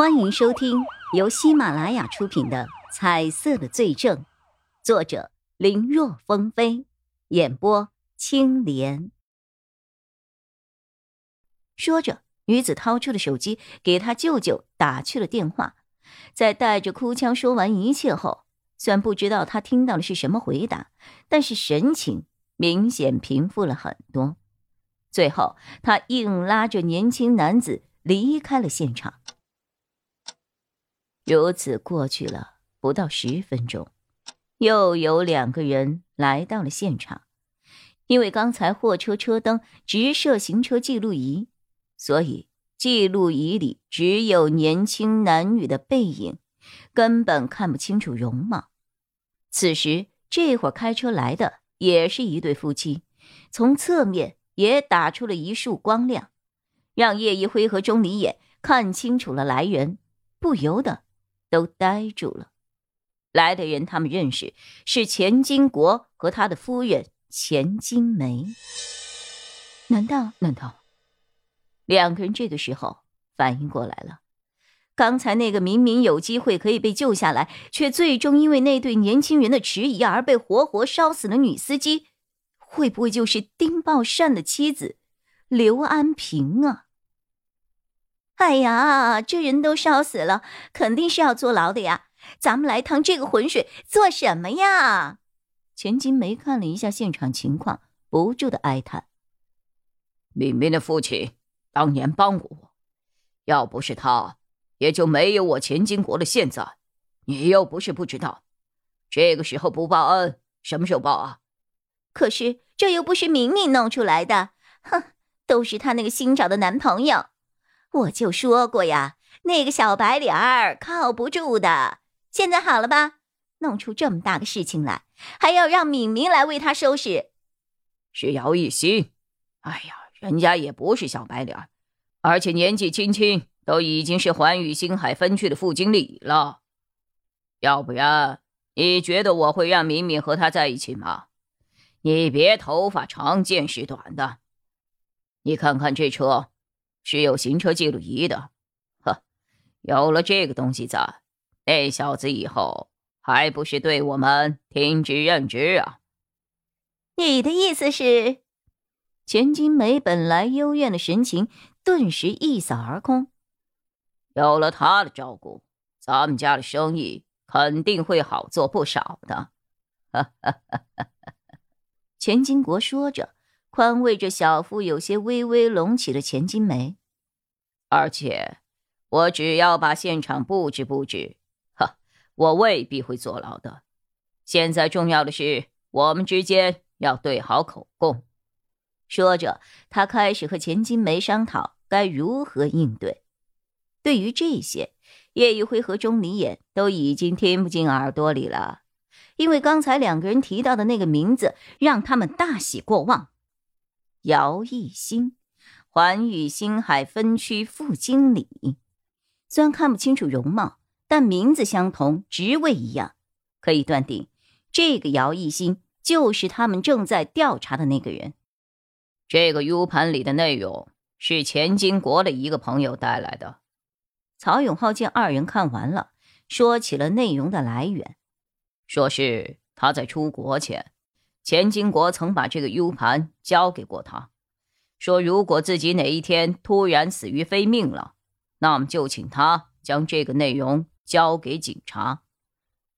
欢迎收听由喜马拉雅出品的《彩色的罪证》，作者林若风飞，演播青莲。说着，女子掏出了手机，给他舅舅打去了电话。在带着哭腔说完一切后，虽然不知道他听到的是什么回答，但是神情明显平复了很多。最后，他硬拉着年轻男子离开了现场。如此过去了不到十分钟，又有两个人来到了现场。因为刚才货车车灯直射行车记录仪，所以记录仪里只有年轻男女的背影，根本看不清楚容貌。此时，这会儿开车来的也是一对夫妻，从侧面也打出了一束光亮，让叶一辉和钟离眼看清楚了来人，不由得。都呆住了。来的人，他们认识，是钱金国和他的夫人钱金梅。难道？难道？两个人这个时候反应过来了，刚才那个明明有机会可以被救下来，却最终因为那对年轻人的迟疑而被活活烧死的女司机，会不会就是丁宝善的妻子刘安平啊？哎呀，这人都烧死了，肯定是要坐牢的呀！咱们来趟这个浑水做什么呀？钱金梅看了一下现场情况，不住的哀叹：“敏敏的父亲当年帮过我，要不是他，也就没有我钱金国的现在。你又不是不知道，这个时候不报恩，什么时候报啊？可是这又不是明明弄出来的，哼，都是她那个新找的男朋友。”我就说过呀，那个小白脸儿靠不住的。现在好了吧？弄出这么大个事情来，还要让敏敏来为他收拾。是姚一新。哎呀，人家也不是小白脸儿，而且年纪轻轻，都已经是环宇星海分区的副经理了。要不然，你觉得我会让敏敏和他在一起吗？你别头发长见识短的。你看看这车。是有行车记录仪的，呵，有了这个东西在，那小子以后还不是对我们听之任之啊？你的意思是，钱金梅本来幽怨的神情顿时一扫而空。有了他的照顾，咱们家的生意肯定会好做不少的。哈哈哈哈哈！钱金国说着。宽慰着小腹有些微微隆起的钱金梅，而且我只要把现场布置布置，哈，我未必会坐牢的。现在重要的是我们之间要对好口供。说着，他开始和钱金梅商讨该如何应对。对于这些，叶一辉和钟离眼都已经听不进耳朵里了，因为刚才两个人提到的那个名字让他们大喜过望。姚艺兴，环宇星海分区副经理。虽然看不清楚容貌，但名字相同，职位一样，可以断定，这个姚艺兴就是他们正在调查的那个人。这个 U 盘里的内容是钱金国的一个朋友带来的。曹永浩见二人看完了，说起了内容的来源，说是他在出国前。钱金国曾把这个 U 盘交给过他，说如果自己哪一天突然死于非命了，那么就请他将这个内容交给警察。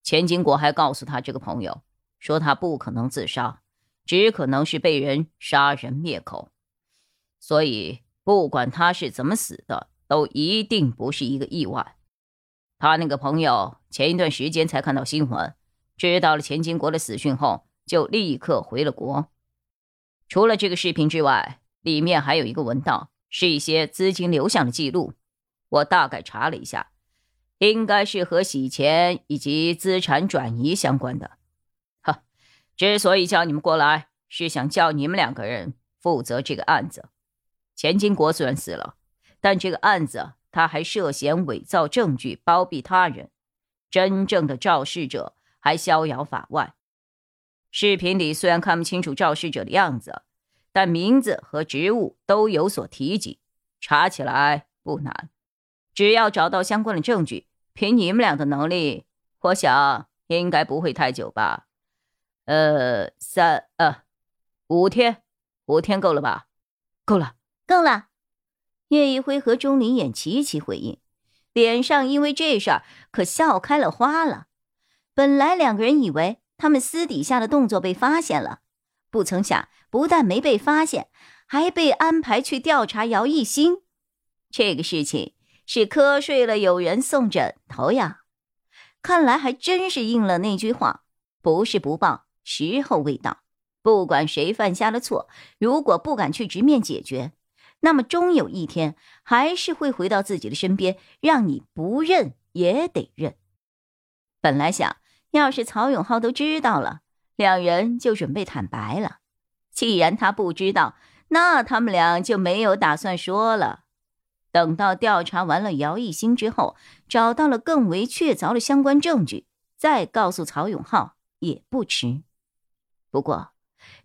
钱金国还告诉他这个朋友，说他不可能自杀，只可能是被人杀人灭口，所以不管他是怎么死的，都一定不是一个意外。他那个朋友前一段时间才看到新闻，知道了钱金国的死讯后。就立刻回了国。除了这个视频之外，里面还有一个文档，是一些资金流向的记录。我大概查了一下，应该是和洗钱以及资产转移相关的。哈，之所以叫你们过来，是想叫你们两个人负责这个案子。钱金国虽然死了，但这个案子他还涉嫌伪造证据、包庇他人，真正的肇事者还逍遥法外。视频里虽然看不清楚肇事者的样子，但名字和职务都有所提及，查起来不难。只要找到相关的证据，凭你们俩的能力，我想应该不会太久吧？呃，三呃，五天，五天够了吧？够了，够了。叶一辉和钟离眼齐齐回应，脸上因为这事儿可笑开了花了。本来两个人以为他们私底下的动作被发现了，不曾想不但没被发现，还被安排去调查姚一新。这个事情是瞌睡了有人送枕头呀！看来还真是应了那句话：不是不报，时候未到。不管谁犯下了错，如果不敢去直面解决，那么终有一天还是会回到自己的身边，让你不认也得认。本来想。要是曹永浩都知道了，两人就准备坦白了。既然他不知道，那他们俩就没有打算说了。等到调查完了姚一新之后，找到了更为确凿的相关证据，再告诉曹永浩也不迟。不过，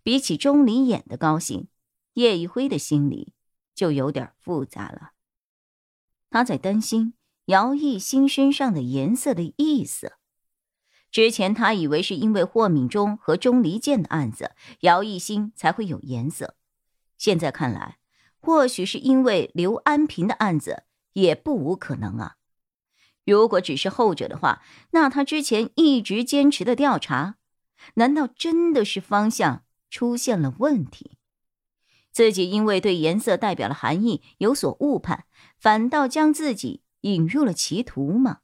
比起钟离眼的高兴，叶一辉的心里就有点复杂了。他在担心姚一新身上的颜色的意思。之前他以为是因为霍敏忠和钟离剑的案子，姚一兴才会有颜色。现在看来，或许是因为刘安平的案子，也不无可能啊。如果只是后者的话，那他之前一直坚持的调查，难道真的是方向出现了问题？自己因为对颜色代表的含义有所误判，反倒将自己引入了歧途吗？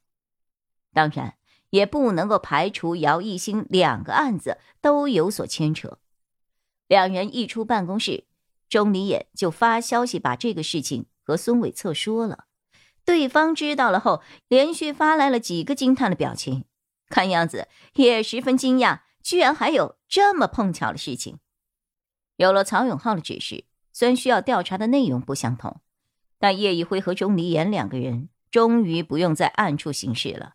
当然。也不能够排除姚一新两个案子都有所牵扯。两人一出办公室，钟离眼就发消息把这个事情和孙伟策说了。对方知道了后，连续发来了几个惊叹的表情，看样子也十分惊讶，居然还有这么碰巧的事情。有了曹永浩的指示，虽然需要调查的内容不相同，但叶一辉和钟离言两个人终于不用在暗处行事了。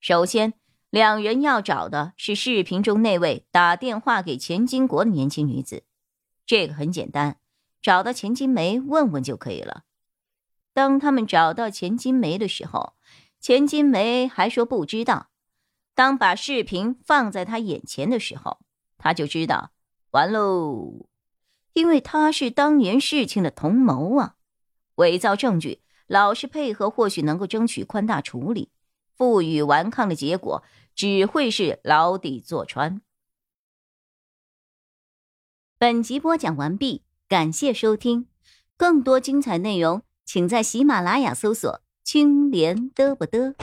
首先，两人要找的是视频中那位打电话给钱金国的年轻女子。这个很简单，找到钱金梅问问就可以了。当他们找到钱金梅的时候，钱金梅还说不知道。当把视频放在他眼前的时候，他就知道完喽，因为他是当年事情的同谋啊。伪造证据，老实配合，或许能够争取宽大处理。负隅顽抗的结果只会是牢底坐穿。本集播讲完毕，感谢收听，更多精彩内容请在喜马拉雅搜索“青莲嘚不嘚”。